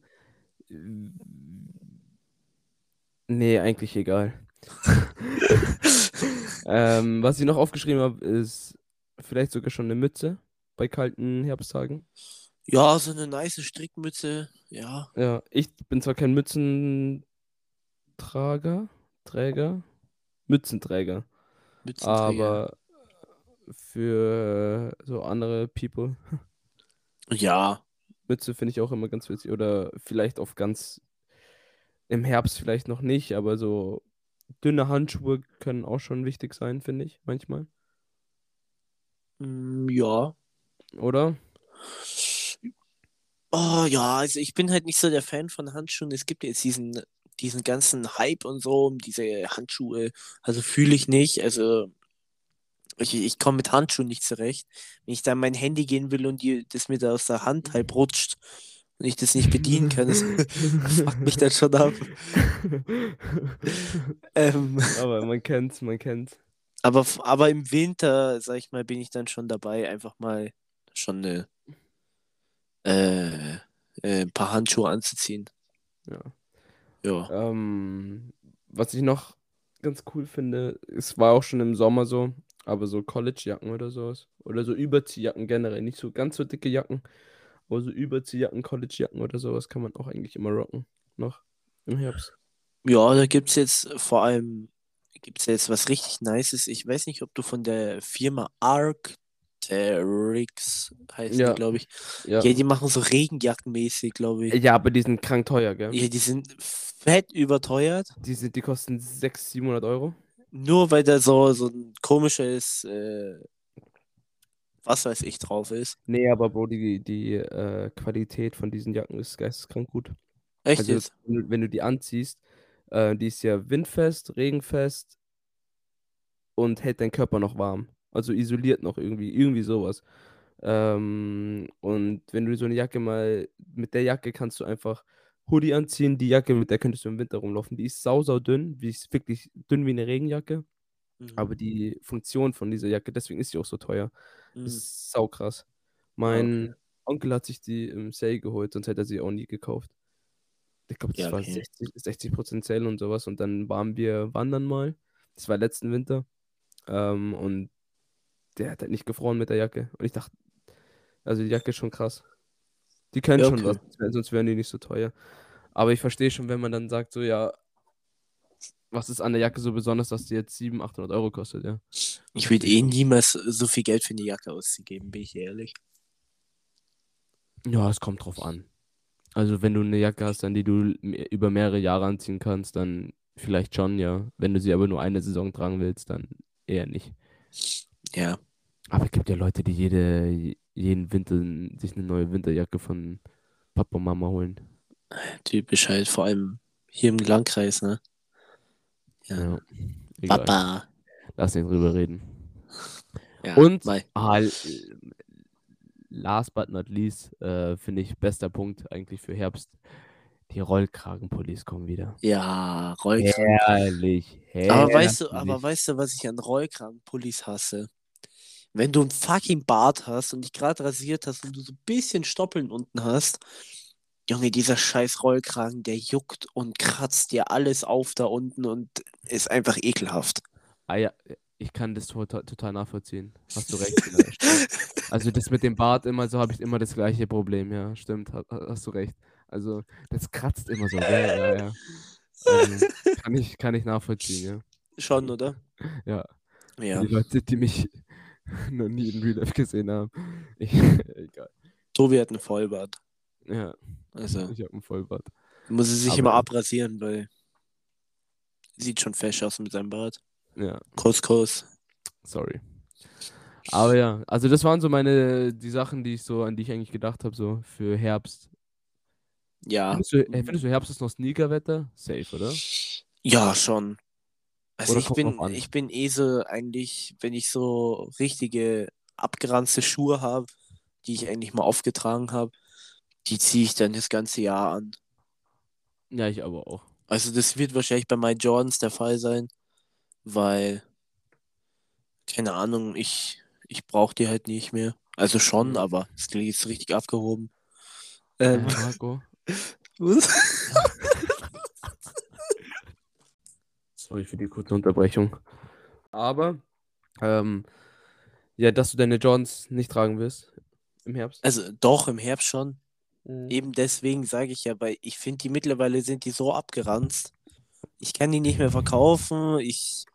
nee, eigentlich egal. ähm, was ich noch aufgeschrieben habe, ist vielleicht sogar schon eine Mütze bei kalten Herbsttagen. Ja, so eine nice Strickmütze, ja. Ja, ich bin zwar kein Mützenträger, Träger, Mützenträger. Aber für so andere People, Ja, Mütze finde ich auch immer ganz witzig. Oder vielleicht auf ganz im Herbst vielleicht noch nicht, aber so dünne Handschuhe können auch schon wichtig sein, finde ich, manchmal. mm, ja. Oder? Oh ja, also ich bin halt nicht so der Fan von Handschuhen. Es gibt jetzt diesen, diesen ganzen Hype und so um diese Handschuhe. Also fühle ich nicht. Also ich, ich komme mit Handschuhen nicht zurecht. Wenn ich da mein Handy gehen will und die, das mir da aus der Hand halb rutscht und ich das nicht bedienen kann, das fuckt mich dann schon ab. Ähm, aber man kennt's, man kennt's. aber, aber im Winter, sag ich mal, bin ich dann schon dabei, einfach mal schon eine, äh, äh, ein paar Handschuhe anzuziehen. Ja. Ja. Ähm, was ich noch ganz cool finde, es war auch schon im Sommer so, aber so College-Jacken oder sowas. Oder so Überziehjacken generell. Nicht so ganz so dicke Jacken, aber so Überziehjacken, College-Jacken oder sowas kann man auch eigentlich immer rocken. Noch im Herbst. Ja, da gibt's jetzt vor allem, gibt's jetzt was richtig Nices. Ich weiß nicht, ob du von der Firma Arcteryx heißt Ja. die, glaube ich. Ja. Ja, die machen so Regenjackenmäßig, glaube ich. Ja, aber die sind krank teuer, gell? Ja, die sind fett überteuert, Die, sind, die kosten 600, 700 Euro. nur weil da so, so ein komisches, äh, was weiß ich, drauf ist. Nee, aber Bro, die, die äh, Qualität von diesen Jacken ist geisteskrank gut. Echt Also, jetzt? wenn du- wenn du die anziehst, äh, die ist ja windfest, regenfest und hält deinen Körper noch warm. Also isoliert noch irgendwie, irgendwie sowas. Ähm, und wenn du so eine Jacke mal, mit der Jacke kannst du einfach Hoodie anziehen, die Jacke, mit der könntest du im Winter rumlaufen. Die ist sau, sau dünn, die ist wirklich dünn wie eine Regenjacke, Mhm. aber die Funktion von dieser Jacke, deswegen ist sie auch so teuer. Mhm. Das ist sau krass. Mein Onkel hat sich die im Sale geholt, sonst hätte er sie auch nie gekauft. Ich glaube, das Ja, war okay. 60, 60% Sale und sowas. Und dann waren wir wandern mal. Das war letzten Winter. Ähm, und der hat halt nicht gefroren mit der Jacke. Und ich dachte, also die Jacke ist schon krass. Die können Ja, schon okay. was, sonst wären die nicht so teuer. Aber ich verstehe schon, wenn man dann sagt, so, ja, was ist an der Jacke so besonders, dass die jetzt 700, 800 Euro kostet, ja. Ich würde eh niemals so viel Geld für eine Jacke auszugeben, bin ich ehrlich. Ja, es kommt drauf an. Also, wenn du eine Jacke hast, dann die du über mehrere Jahre anziehen kannst, dann vielleicht schon, ja. Wenn du sie aber nur eine Saison tragen willst, dann eher nicht. Ja. Aber es gibt ja Leute, die jede, jeden Winter sich eine neue Winterjacke von Papa und Mama holen. Typisch halt, vor allem hier im Landkreis, ne? Ja. Ja. Papa. Lass nicht drüber reden. Ja, Und ah, last but not least, äh, finde ich, bester Punkt eigentlich für Herbst. Die Rollkragenpullis kommen wieder. Ja, Rollkragen. Herrlich, herrlich. Aber weißt du, aber weißt du, was ich an Rollkragenpullis hasse? Wenn du einen fucking Bart hast und dich gerade rasiert hast und du so ein bisschen Stoppeln unten hast, Junge, dieser scheiß Rollkragen, der juckt und kratzt dir alles auf da unten und ist einfach ekelhaft. Ah ja, ich kann das total, total nachvollziehen. Hast du recht. ja, also das mit dem Bart immer so habe ich immer das gleiche Problem, ja, stimmt, ha- ha- hast du recht. Also das kratzt immer so, gell? Ja, ja. Also, kann ich, kann ich nachvollziehen, Schon, oder? ja. Ja. Ja. Die Leute, die mich noch nie in Real Life gesehen haben. Ich, egal. Tobi hat einen Vollbart. Ja, Also ich habe einen Vollbart. muss er sich Aber- immer abrasieren, weil sieht schon fesch aus mit seinem Bart. Ja, Kuss, Kuss. sorry. Aber ja, also das waren so meine, die Sachen, die ich so, an die ich eigentlich gedacht habe, so für Herbst. Ja. Findest du, äh, findest du Herbst ist noch Sneakerwetter? Safe, oder? Ja, schon. Also ich bin, ich bin eh so eigentlich, wenn ich so richtige abgeranzte Schuhe habe, die ich eigentlich mal aufgetragen habe, die ziehe ich dann das ganze Jahr an. Ja, ich aber auch. Also das wird wahrscheinlich bei meinen Jordans der Fall sein, weil, keine Ahnung, ich, ich brauche die halt nicht mehr. Also schon, Mhm. aber es klingt jetzt richtig abgehoben. Äh, Ähm, Marco. was? Sorry für die kurze Unterbrechung. Aber, ähm, ja, dass du deine Johns nicht tragen wirst im Herbst. Also doch, im Herbst schon. Mhm. Eben deswegen sage ich ja, weil ich finde, die mittlerweile sind die so abgeranzt. Ich kann die nicht mehr verkaufen. Ich,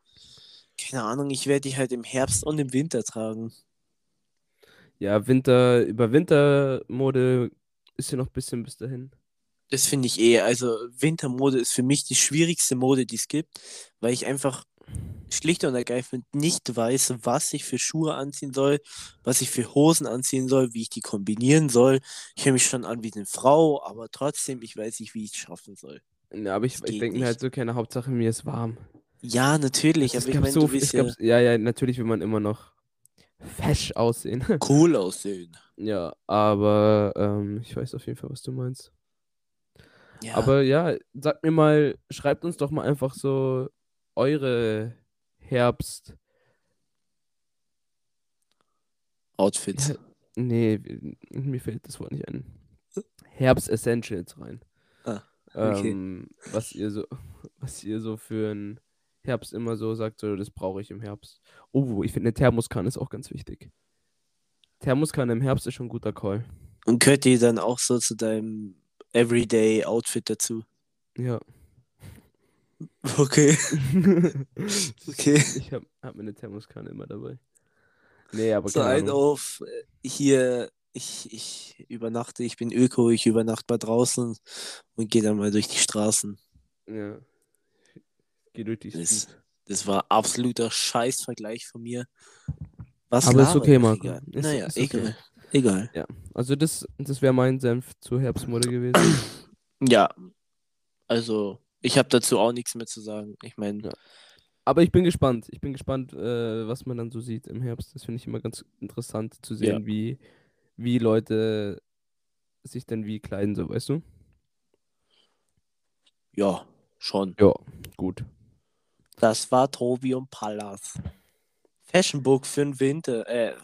keine Ahnung, ich werde die halt im Herbst und im Winter tragen. Ja, Winter, über Wintermode ist ja noch ein bisschen bis dahin. Das finde ich eh. Also Wintermode ist für mich die schwierigste Mode, die es gibt, weil ich einfach schlicht und ergreifend nicht weiß, was ich für Schuhe anziehen soll, was ich für Hosen anziehen soll, wie ich die kombinieren soll. Ich höre mich schon an wie eine Frau, aber trotzdem, ich weiß nicht, wie ich es schaffen soll. Ja, aber ich, ich denke mir halt so, keine Hauptsache, mir ist warm. Ja, natürlich, es aber ich gab meine, so viel, ja ja, ja, natürlich will man immer noch fesch aussehen. cool aussehen. Ja, aber ähm, ich weiß auf jeden Fall, was du meinst. Ja. Aber ja, sagt mir mal, schreibt uns doch mal einfach so eure Herbst. Outfits. Ja, nee, mir fällt das Wort nicht ein. Herbst Essentials rein. Ah, okay. Ähm, was ihr so, was ihr so für einen Herbst immer so sagt, so, das brauche ich im Herbst. Oh, ich finde eine Thermoskanne ist auch ganz wichtig. Thermoskanne im Herbst ist schon ein guter Call. Und gehört die dann auch so zu deinem Everyday Outfit dazu? Ja. Okay. Okay. Ich habe hab mir eine Thermoskanne immer dabei. Nee, aber So ein Ahnung. auf äh, hier, ich, ich übernachte, ich bin Öko, ich übernachte mal draußen und gehe dann mal durch die Straßen. Ja. Geh durch die Das, Street. das war absoluter Scheißvergleich von mir. Was Aber ist okay, Marco. Finger? Ist- naja, ist okay. egal. Egal. Also das, das wäre mein Senf zur Herbstmode gewesen. Ja, also ich habe dazu auch nichts mehr zu sagen. Ich meine, Ja. Aber ich bin gespannt. Ich bin gespannt, äh, was man dann so sieht im Herbst. Das finde ich immer ganz interessant zu sehen, Ja. wie, wie Leute sich dann wie kleiden, so weißt du? ja, schon. Ja, gut. Das war Tobi und Pallas. Fashion Book für den Winter, äh,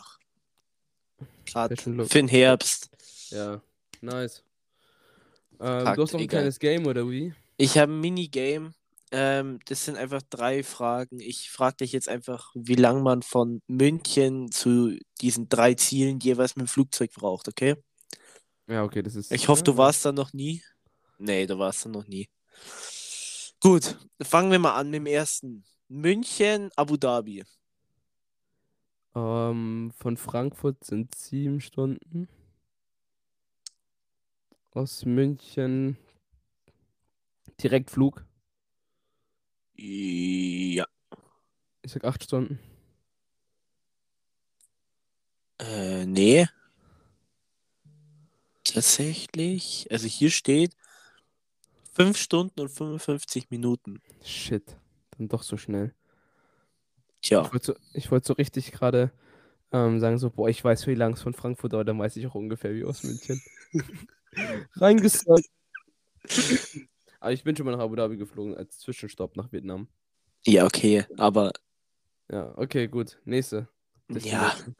Look. für den Herbst. Ja, nice. Ähm, Packt, du hast noch ein egal. kleines Game, oder wie? Ich habe ein Minigame. Ähm, das sind einfach drei Fragen. Ich frage dich jetzt einfach, wie lange man von München zu diesen drei Zielen jeweils mit dem Flugzeug braucht, okay? Ja, okay, das ist. Ich hoffe, du warst da noch nie. Nee, du warst da noch nie. Gut, fangen wir mal an mit dem ersten. München, Abu Dhabi. Ähm, von Frankfurt sind sieben Stunden. Aus München Direktflug. Ja. Ich sag acht Stunden. Äh, nee. Tatsächlich. Also hier steht 5 Stunden und 55 Minuten. Shit. Dann doch so schnell. Tja. Ich wollte so, ich wollt so richtig gerade ähm, sagen, so, boah, ich weiß, wie lang es von Frankfurt dauert, dann weiß ich auch ungefähr wie aus München. Reingesagt. Aber ich bin schon mal nach Abu Dhabi geflogen als Zwischenstopp nach Vietnam. Ja, okay, aber Ja, okay, gut. Nächste. ja. Destination.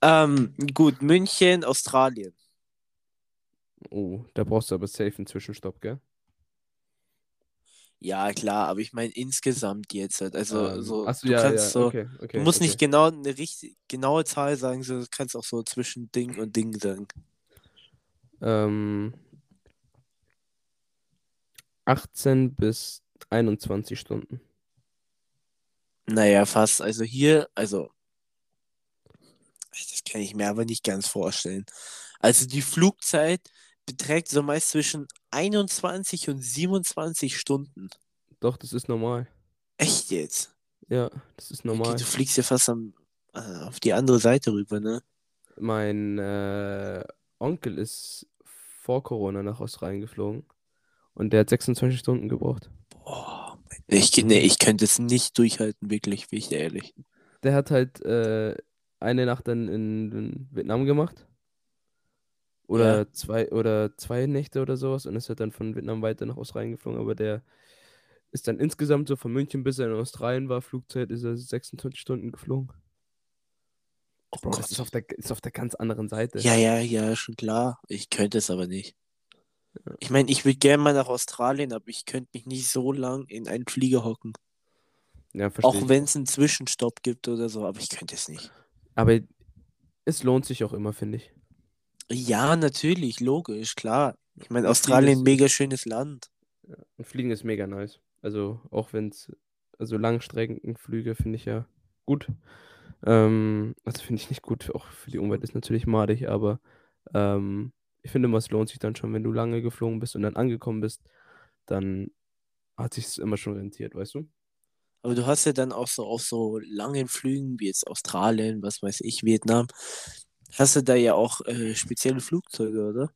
Ähm, gut, München, Australien. Oh, da brauchst du aber safe einen Zwischenstopp, gell? Ja, klar, aber ich meine insgesamt jetzt halt. Also, Ähm, so, achso, du ja, kannst ja, so, okay, okay. du musst okay. nicht genau eine richtig genaue Zahl sagen, so, du kannst auch so zwischen Ding und Ding sagen. Ähm, 18 bis 21 Stunden. Naja, fast. Also hier, also, das kann ich mir aber nicht ganz vorstellen. Also die Flugzeit beträgt so meist zwischen 21 und 27 Stunden. Doch, das ist normal. Echt jetzt? Ja, das ist Okay, normal. du fliegst ja fast am, äh, auf die andere Seite rüber, ne? Mein äh, Onkel ist vor Corona nach Australien geflogen und der hat 26 Stunden gebraucht. Boah, ich, nee, ich könnte es nicht durchhalten, wirklich, bin ich ehrlich. Der hat halt äh, eine Nacht dann in, in Vietnam gemacht. Oder Ja. zwei oder zwei Nächte oder sowas und ist halt dann von Vietnam weiter nach Australien geflogen. Aber der ist dann insgesamt so von München bis er in Australien war, Flugzeit, ist er 26 Stunden geflogen. Oh Bro, das Gott. ist auf der, ist auf der ganz anderen Seite. Ja, ja, ja, schon klar. Ich könnte es aber nicht. Ich meine, ich würde gerne mal nach Australien, aber ich könnte mich nicht so lang in einen Flieger hocken. Ja, verstehe Auch wenn es einen Zwischenstopp gibt oder so, aber ich könnte es nicht. Aber es lohnt sich auch immer, finde ich. Ja, natürlich, logisch, klar. Ich meine, Und Australien, vieles- mega schönes Land. Und Fliegen ist mega nice. Also auch wenn es, also Langstreckenflüge finde ich ja gut. Ähm, also finde ich nicht gut, auch für die Umwelt ist natürlich madig, aber ähm, ich finde immer, es lohnt sich dann schon, wenn du lange geflogen bist und dann angekommen bist, dann hat sich immer schon rentiert, weißt du? Aber du hast ja dann auch so auf so langen Flügen, wie jetzt Australien, was weiß ich, Vietnam, hast du da ja auch äh, spezielle Flugzeuge, oder?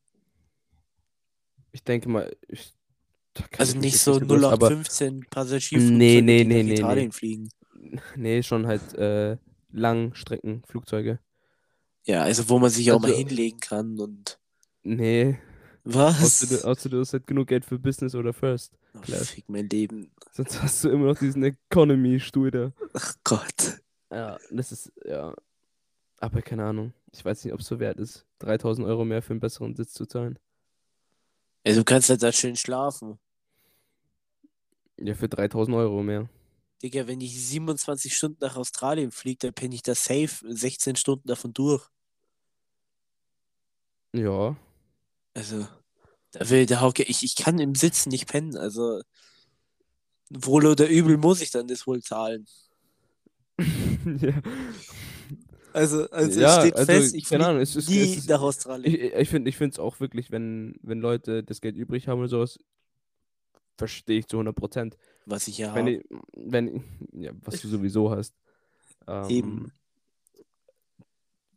Ich denke mal, ich, Also nicht so nicht aus, aber 0815 Passagierflugzeuge, Nee, nee, die nee, nach nee, Italien nee. fliegen. nee, schon halt äh, Langstreckenflugzeuge. Ja, also wo man sich auch mal Also- hinlegen kann und Nee, was? außer du, außer du hast halt genug Geld für Business oder First. Oh, Class. fick mein Leben. Sonst hast du immer noch diesen Economy-Stuhl da. Ach Gott. Ja, das ist, ja. Aber keine Ahnung. Ich weiß nicht, ob es so wert ist, 3000 Euro mehr für einen besseren Sitz zu zahlen. Also du kannst halt da schön schlafen. Ja, für 3000 Euro mehr. Digga, wenn ich 27 Stunden nach Australien fliege, dann penne ich da safe 16 Stunden davon durch. Ja. Also, da will der Hauke, ich, ich kann im Sitzen nicht pennen, also wohl oder übel muss ich dann das wohl zahlen. ja. Also, also Ja, es steht also, fest, ich fliege ist- nie ist- nach Australien. Ich, ich finde es auch wirklich, wenn, wenn Leute das Geld übrig haben oder sowas, verstehe ich zu 100 Prozent. was ich ja Wenn, habe. ich, wenn, ja, was du sowieso hast. Ähm, Eben.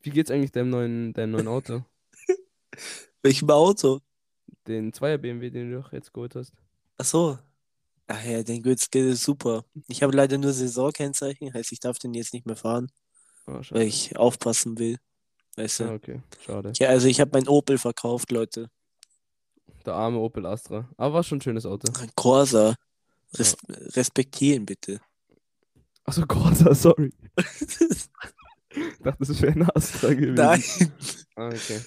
Wie geht's eigentlich deinem neuen, deinem neuen Auto? Welchem Auto? Den 2er BMW, den du doch jetzt geholt hast. Ach so. Ach ja, den geht's geht es super. Ich habe leider nur Saisonkennzeichen, heißt ich darf den jetzt nicht mehr fahren, Oh, weil ich aufpassen will. Weißt du? Ah, okay, schade. Ja, also ich habe mein Opel verkauft, Leute. Der arme Opel Astra. Aber war schon ein schönes Auto. Ein Corsa. Res respektieren bitte. Achso, Corsa, sorry. Ich dachte, das wäre ein Astra gewesen. Nein. Ah, okay.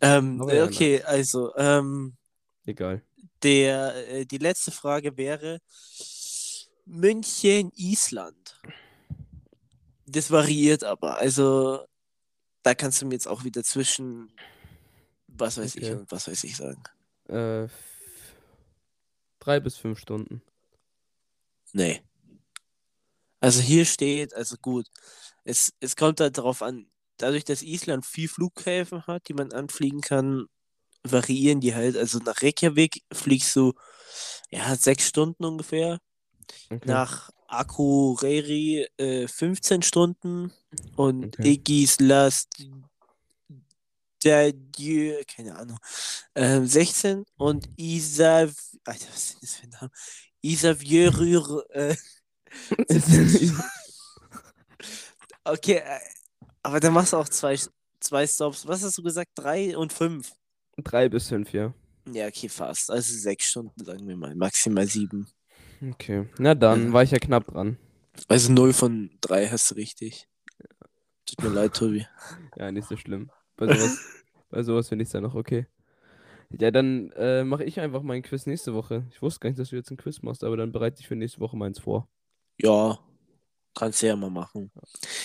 Ähm, ja, okay, also ähm, Egal. der, äh, die letzte Frage wäre München, Island. Das variiert aber. Also da kannst du mir jetzt auch wieder zwischen was weiß ich Okay. und was weiß ich sagen. Äh, drei bis fünf Stunden. Nee. Also hier steht, also gut, es, es kommt halt darauf an, dadurch, dass Island viel Flughäfen hat, die man anfliegen kann, variieren die halt. Also nach Reykjavik fliegst du ja sechs Stunden ungefähr. Okay. Nach Akureyri äh, 15 Stunden und Okay. Egislas der Dieu, keine Ahnung, ähm, 16 und Isav, Alter, was sind das für Namen? Isavjörür, äh, okay, äh, aber dann machst du auch zwei, zwei Stops. Was hast du gesagt? Drei und fünf. drei bis fünf, ja. Ja, okay, fast. Also sechs Stunden, sagen wir mal. Maximal sieben. Okay. Na dann, Ja. war ich ja knapp dran. Also 0 von 3 hast du richtig. Tut mir leid, Tobi. Ja, nicht so schlimm. Bei sowas, bei sowas finde ich es dann noch okay. Ja, dann äh, mache ich einfach meinen Quiz nächste Woche. Ich wusste gar nicht, dass du jetzt einen Quiz machst, aber dann bereite ich für nächste Woche meins vor. Ja, kannst du ja mal machen.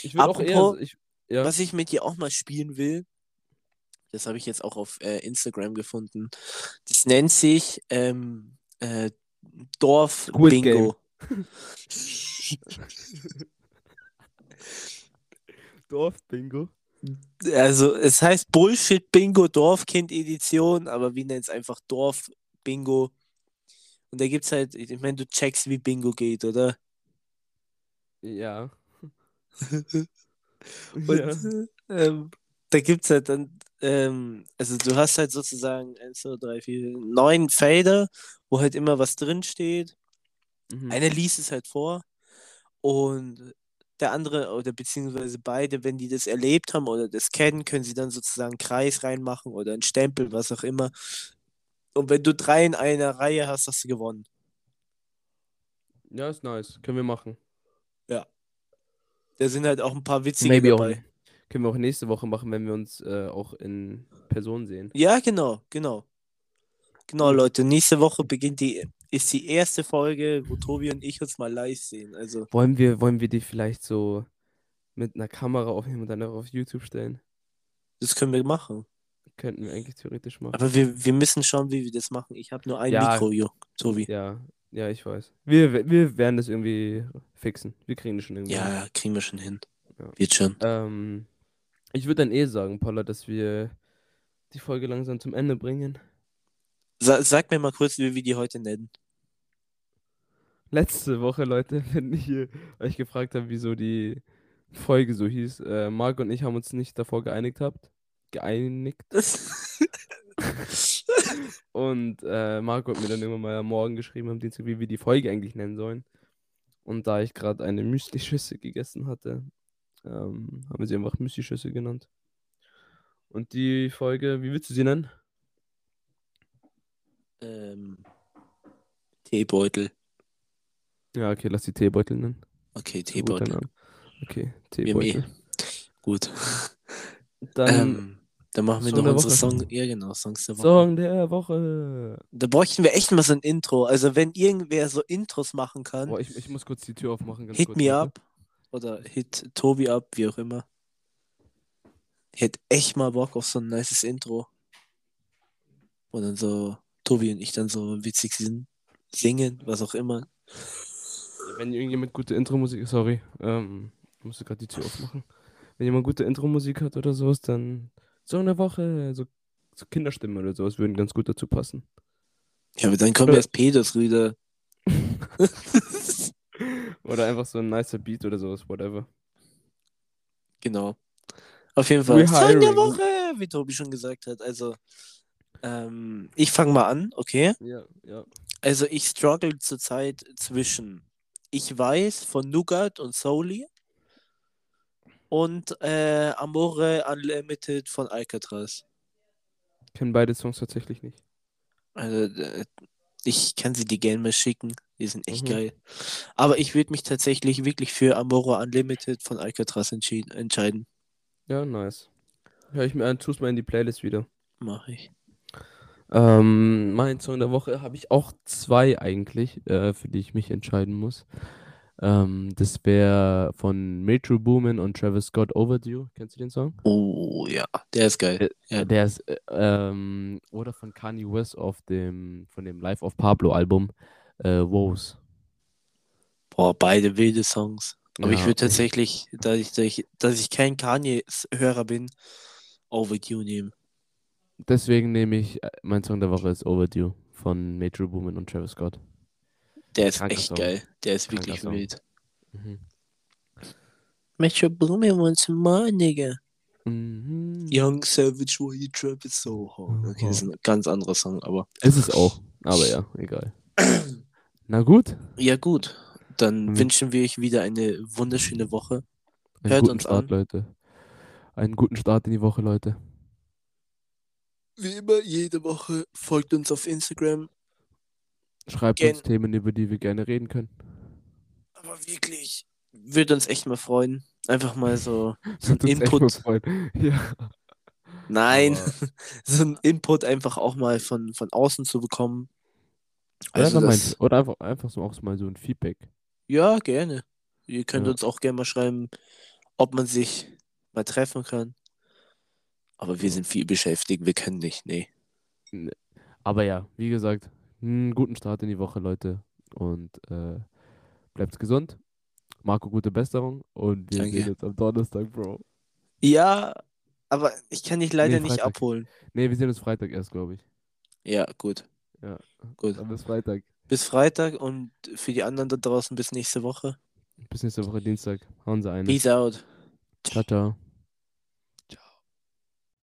Ich will auch eher. Apropos- Ich, ja. Was ich mit dir auch mal spielen will, das habe ich jetzt auch auf äh, Instagram gefunden. Das nennt sich ähm, äh, Dorf Squid Bingo. Dorf-Bingo. Also es heißt Bullshit Bingo Dorfkind Edition, aber wir nennen es einfach Dorf Bingo. Und da gibt's halt, ich meine, du checkst, wie Bingo geht, oder? Ja. Und ja. ähm, da gibt es halt dann, ähm, also du hast halt sozusagen 1, 2, 3, 4, 9 Felder, wo halt immer was drin steht. Mhm. Einer liest es halt vor und der andere oder beziehungsweise beide, wenn die das erlebt haben oder das kennen, können sie dann sozusagen einen Kreis reinmachen oder einen Stempel, was auch immer. Und wenn du drei in einer Reihe hast, hast du gewonnen. Ja, ist nice. Können wir machen. Da sind halt auch ein paar witzige Maybe dabei. Können wir auch nächste Woche machen, wenn wir uns äh, auch in Person sehen. Ja, genau, genau. Genau. Leute, nächste Woche beginnt die, ist die erste Folge, wo Tobi und ich uns mal live sehen. Also, Wollen wir, wollen wir die vielleicht so mit einer Kamera aufnehmen und dann auch auf YouTube stellen? das können wir machen. Könnten wir eigentlich theoretisch machen. Aber wir, wir müssen schauen, wie wir das machen. Ich habe nur ein Ja. Mikro, jo, Tobi. Ja, ja, ich weiß. Wir, wir werden das irgendwie fixen. Wir kriegen das schon irgendwie. hin. Ja, kriegen wir schon hin. Ja. Wird schon. Ähm, ich würde dann eh sagen, Paula, dass wir die Folge langsam zum Ende bringen. Sa sag mir mal kurz, wie wir die heute nennen. Letzte Woche, Leute, wenn ich euch gefragt habe, wieso die Folge so hieß, äh, Marc und ich haben uns nicht davor geeinigt habt. Geeinigt. Und äh, Marco hat mir dann irgendwann mal am Morgen geschrieben am Dienstag, wie wir die Folge eigentlich nennen sollen. Und da ich gerade eine Müsli-Schüssel gegessen hatte, ähm, haben wir sie einfach Müsli-Schüssel genannt. Und die Folge, wie willst du sie nennen? ähm, Teebeutel. Ja, okay, lass die Teebeutel nennen. Okay, Teebeutel. Okay, eh- Teebeutel. Gut. Dann Ähm, dann machen wir Song noch unsere. Song. Ja, genau, Songs der Woche. Song der Woche. Da bräuchten wir echt mal so ein Intro. Also, wenn irgendwer so Intros machen kann, Boah, ich, ich muss kurz die Tür aufmachen. Ganz hit kurz, me warte. up. Oder hit Tobi up, wie auch immer. Ich hätte echt mal Bock auf so ein nices Intro. Wo dann so Tobi und ich dann so witzig sind, singen, was auch immer. Wenn irgendjemand gute Intro-Musik, sorry, ähm, ich musste gerade die Tür aufmachen. Wenn jemand gute Intro-Musik hat oder sowas, dann Song der Woche, so, so Kinderstimmen oder sowas würden ganz gut dazu passen. Ja, aber dann kommen Oder- erst Pedos wieder. Oder einfach so ein nicer Beat oder sowas, whatever. Genau. Auf jeden Fall. Song der. Woche, wie Tobi schon gesagt hat. Also, ähm, ich fange mal an, okay? Ja, ja. Also ich struggle zurzeit zwischen Ich weiß von Nougat und Soli und äh, Amore Unlimited von Alcatraz. Kennen beide Songs tatsächlich nicht. Also äh, ich kann sie dir gerne mal schicken. Die sind echt Mhm. geil. Aber ich würde mich tatsächlich wirklich für Amore Unlimited von Alcatraz entscheiden. Ja, nice. Hör ich mir an, tu's mal in die Playlist wieder. Mache ich. Ähm, mein Song der Woche habe ich auch zwei eigentlich, äh, für die ich mich entscheiden muss. Ähm, das wäre von Metro Boomin und Travis Scott Overdue. Kennst du den Song? Oh ja, der ist geil. Ja. Der ist, äh, ähm, oder von Kanye West auf dem, von dem Life of Pablo Album, äh, Woes. Boah, beide wilde Songs. Aber ich Ja, würde tatsächlich, da ich, da ich, dass ich kein Kanye-Hörer bin, Overdue nehmen. Deswegen nehme ich, äh, mein Song der Woche ist Overdue von Metro Boomin und Travis Scott. Der ist Kranker echt Song. geil. Der ist Kranker wirklich Song. wild. Mhm. Metro Boomin once more, nigga. Mhm. Young Savage, why you trap it so hard. Okay, das ist ein ganz anderer Song, aber. Ist es auch, aber ja, egal. Na gut, Ja, gut. Dann Mhm. wünschen wir euch wieder eine wunderschöne Woche. einen Hört guten uns Start, an. Leute. Einen guten Start in die Woche, Leute. wie immer, jede Woche folgt uns auf Instagram. Schreibt Gen- uns Themen, über die wir gerne reden können. Aber wirklich, würde uns echt mal freuen. Einfach mal so, so ein Input. Ja. Nein, so ein Input einfach auch mal von, von außen zu bekommen. Oder, Also einfach, mal, das, oder einfach, einfach so auch mal so ein Feedback. ja, gerne. Ihr könnt Ja. uns auch gerne mal schreiben, ob man sich mal treffen kann. Aber wir sind viel beschäftigt, wir können nicht, nee. Aber ja, wie gesagt, einen guten Start in die Woche, Leute. Und äh, bleibt gesund. Marco, gute Besserung. Und wir Danke. sehen uns am Donnerstag, Bro. Ja, aber ich kann dich leider Nee, nicht abholen. Nee, wir sehen uns Freitag erst, glaube ich. Ja, gut. Ja. Gut. Dann bis Freitag. Bis Freitag und für die anderen da draußen bis nächste Woche. Bis nächste Woche Dienstag. Hauen Sie eine. Peace out. Ciao, ciao.